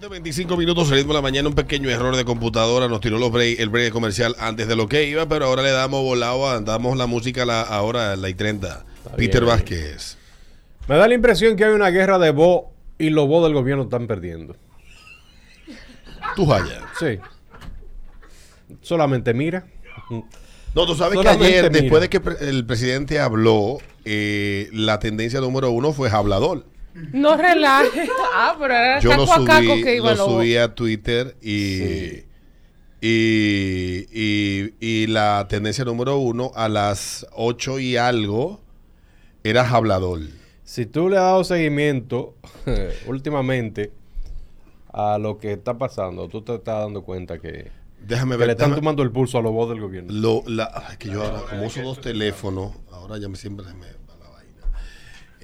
7.25 minutos, ritmo de la mañana, un pequeño error de computadora, nos tiró los break- el break comercial antes de lo que iba, pero ahora le damos volado, damos la música a la, ahora a la y 30. Peter bien. Vázquez. Me da la impresión que hay una guerra de voz y los voz del gobierno están perdiendo. Tú vaya. Sí. Solamente mira. No, tú sabes que ayer, mira. después de que el presidente habló, eh, la tendencia número uno fue hablador. No relaje. Ah, pero era Yo lo caco a caco subí, que iba lo subí a Twitter y, Sí. y, y- y la tendencia número uno a las 8 y algo era hablador. Si tú le has dado seguimiento últimamente a lo que está pasando, tú te estás dando cuenta que, Déjame que ver. le están déjame- tomando el pulso a los voz del gobierno. Lo, la, ay, que yo ahora, como uso dos teléfonos, ahora ya me siempre me.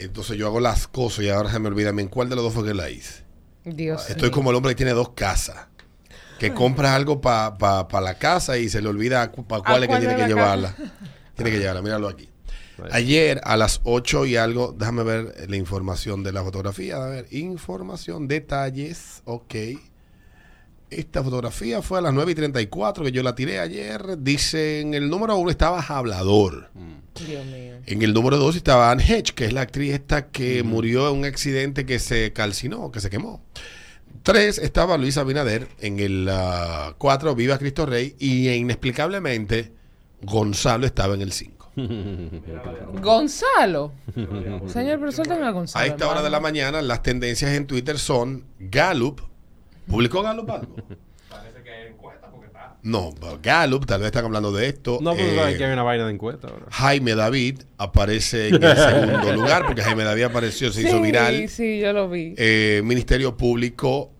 Entonces yo hago las cosas y ahora se me olvida. ¿En cuál de los dos fue que la hice? Dios Estoy como el hombre que tiene dos casas. Que compra algo para la casa y se le olvida para cuál es que tiene que la llevarla. Tiene que llevarla, míralo aquí. Ayer a las 8 y algo, déjame ver la información de la fotografía. A ver, información, detalles, ok. Esta fotografía fue a las 9 y 34 que yo la tiré ayer. Dice en el número uno estaba Hablador. Dios mío. En el número 2 estaba Anne Hedge, que es la actriz esta que murió en un accidente que se calcinó, que se quemó. 3 estaba Luis Abinader. En el 4, Viva Cristo Rey. Y inexplicablemente, Gonzalo estaba en el 5. Gonzalo. Señor, pero suelten a Gonzalo. A esta hora de la mañana, las tendencias en Twitter son Gallup. ¿Publicó Gallup algo? No, Gallup, tal vez están hablando de esto. No, pero Eh, sabes que hay una vaina de encuesta ahora. Jaime David aparece en el segundo lugar, porque Jaime David apareció, se hizo Sí, viral. sí, yo lo vi. Eh, Ministerio Público,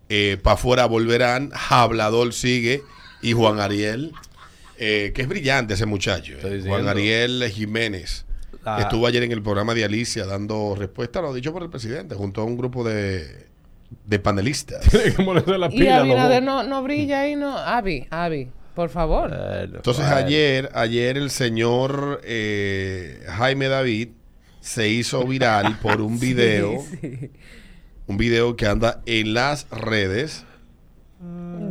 para afuera volverán, Hablador sigue y Juan Ariel, eh, que es brillante ese muchacho. eh. Juan Ariel Jiménez, que estuvo ayer en el programa de Alicia dando respuesta a lo dicho por el presidente, junto a un grupo de, de panelistas. Tiene que ponerse la y pila. los Abinader no, no brilla ahí, no. Avi, Avi, por favor. Bueno, Entonces bueno. ayer, ayer el señor eh, Jaime David se hizo viral por un video, Sí. un video que anda en las redes.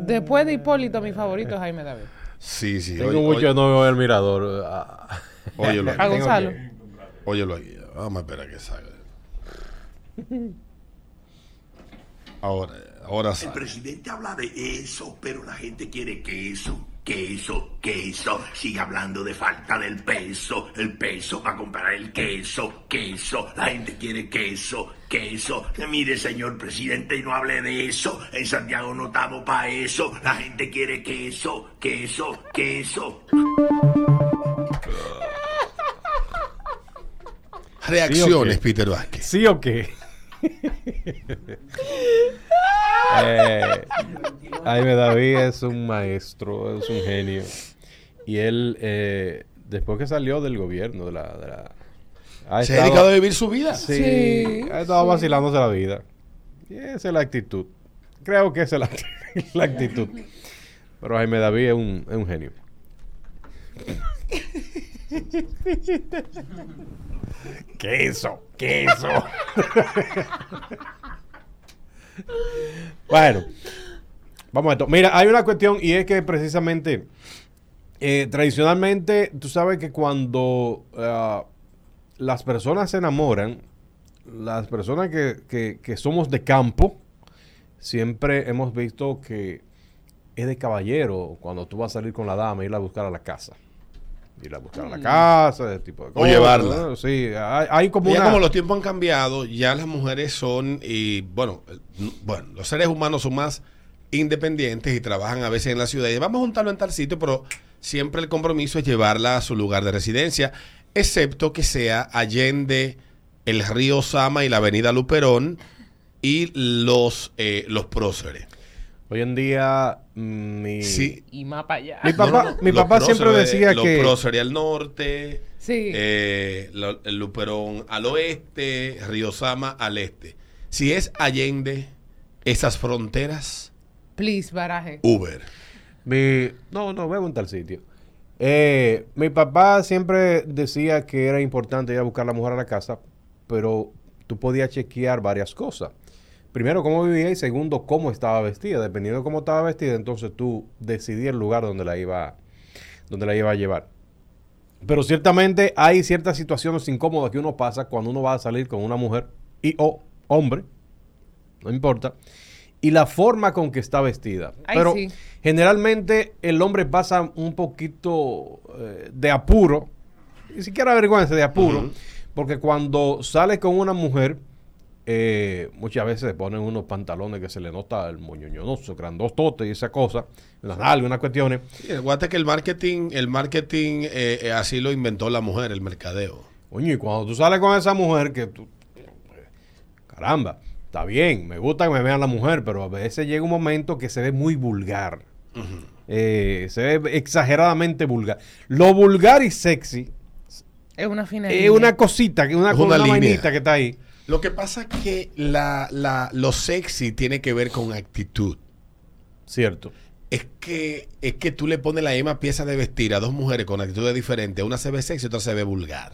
Después de Hipólito, mi favorito es Jaime David. Sí, sí. Tengo oye- mucho no veo el mirador. Ah. Óyelo A aquí. Gonzalo. Óyelo aquí. Vamos a esperar que salga. Ahora, ahora El sale. presidente habla de eso, pero la gente quiere queso, queso, queso. Sigue hablando de falta del peso, el peso para comprar el queso, queso. La gente quiere queso, queso. Que mire, señor presidente, y no hable de eso. En Santiago no estamos para eso. La gente quiere queso, queso, queso. Reacciones, Sí. Peter Vázquez. ¿Sí o qué? eh, Jaime David es un maestro, es un genio. Y él, eh, después que salió del gobierno, de la... de la- ha Se ha dedicado a vivir su vida. Sí, Sí, ha estado sí. vacilándose la vida. Y esa es la actitud. Creo que esa es la, la actitud. Pero Jaime David es un, es un genio. queso, queso. bueno, vamos a esto. Mira, hay una cuestión y es que precisamente, eh, tradicionalmente, tú sabes que cuando ah, las personas se enamoran, las personas que, que- somos de campo, siempre hemos visto que es de caballero cuando tú vas a salir con la dama, irla a buscar a la casa. Irla a buscar a la casa, ese tipo de cosas. llevarla. ¿no? Sí, hay, hay como Ya una... como los tiempos han cambiado, ya las mujeres son, y bueno, bueno, los seres humanos son más independientes y trabajan a veces en la ciudad. Y vamos a juntarlo en tal sitio, pero siempre el compromiso es llevarla a su lugar de residencia, excepto que sea allende el río Sama y la avenida Luperón y los, eh, los próceres. Hoy en día, mm, mi, Sí. Y más para allá. mi papá, mi Los papá siempre decía los que... próceres al norte, Sí. eh, lo- el Luperón al oeste, Río Sama al este. Si es Allende, esas fronteras, Please, baraje. Uber. Mi, no, no, veo en tal sitio. Eh, mi papá siempre decía que era importante ir a buscar a la mujer a la casa, pero tú podías chequear varias cosas. Primero cómo vivía y segundo cómo estaba vestida. Dependiendo de cómo estaba vestida, entonces tú decidías el lugar donde la iba, donde la iba a llevar. Pero ciertamente hay ciertas situaciones incómodas que uno pasa cuando uno va a salir con una mujer y o hombre, no importa, y la forma con que está vestida. Ay, Pero sí. generalmente el hombre pasa un poquito eh, de apuro, ni siquiera vergüenza, de apuro, porque cuando sale con una mujer, eh, muchas veces se ponen unos pantalones que se le nota el moñoñonoso, grandotote y esa cosa, las nalgas, unas cuestiones. Sí, Acuérdate que el marketing, el marketing eh, eh, así lo inventó la mujer, el mercadeo. Coño, y cuando tú sales con esa mujer que tú... Caramba, está bien, me gusta que me vean la mujer, pero a veces llega un momento que se ve muy vulgar. Eh, se ve exageradamente vulgar. Lo vulgar y sexy Es una fina es línea. una cosita, que una, Es una, una línea. vainita que está ahí. Lo que pasa es que la, la- lo sexy tiene que ver con actitud. Cierto. Es que, es que tú le pones la misma pieza de vestir a dos mujeres con actitudes diferentes. Una se ve sexy y otra se ve vulgar.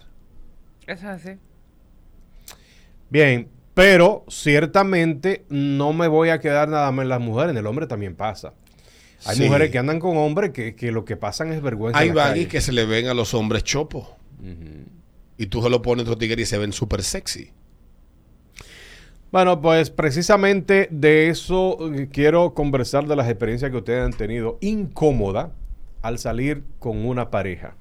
Es así. Bien, pero ciertamente no me voy a quedar nada más en las mujeres, en el hombre también pasa. Hay Sí. mujeres que andan con hombres que, que lo que pasan es vergüenza. Hay baggies que se le ven a los hombres chopos. Y tú se lo pones otro tigre y se ven súper sexy. Bueno, pues precisamente de eso eh, quiero conversar de las experiencias que ustedes han tenido incómoda al salir con una pareja.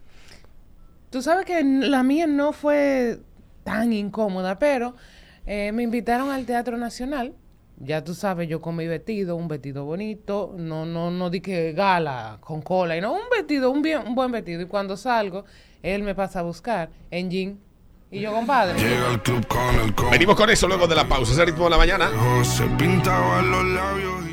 Tú sabes que la mía no fue tan incómoda, pero eh, me invitaron al Teatro Nacional. Ya tú sabes, yo con mi vestido, un vestido bonito, no, no, no di que gala con cola, y no, un vestido, un, bien, un buen vestido. Y cuando salgo, él me pasa a buscar en jean. Y yo, compadre. Llega al club con el Venimos con eso luego de la pausa. Ese ritmo de la mañana. se pintaba los labios.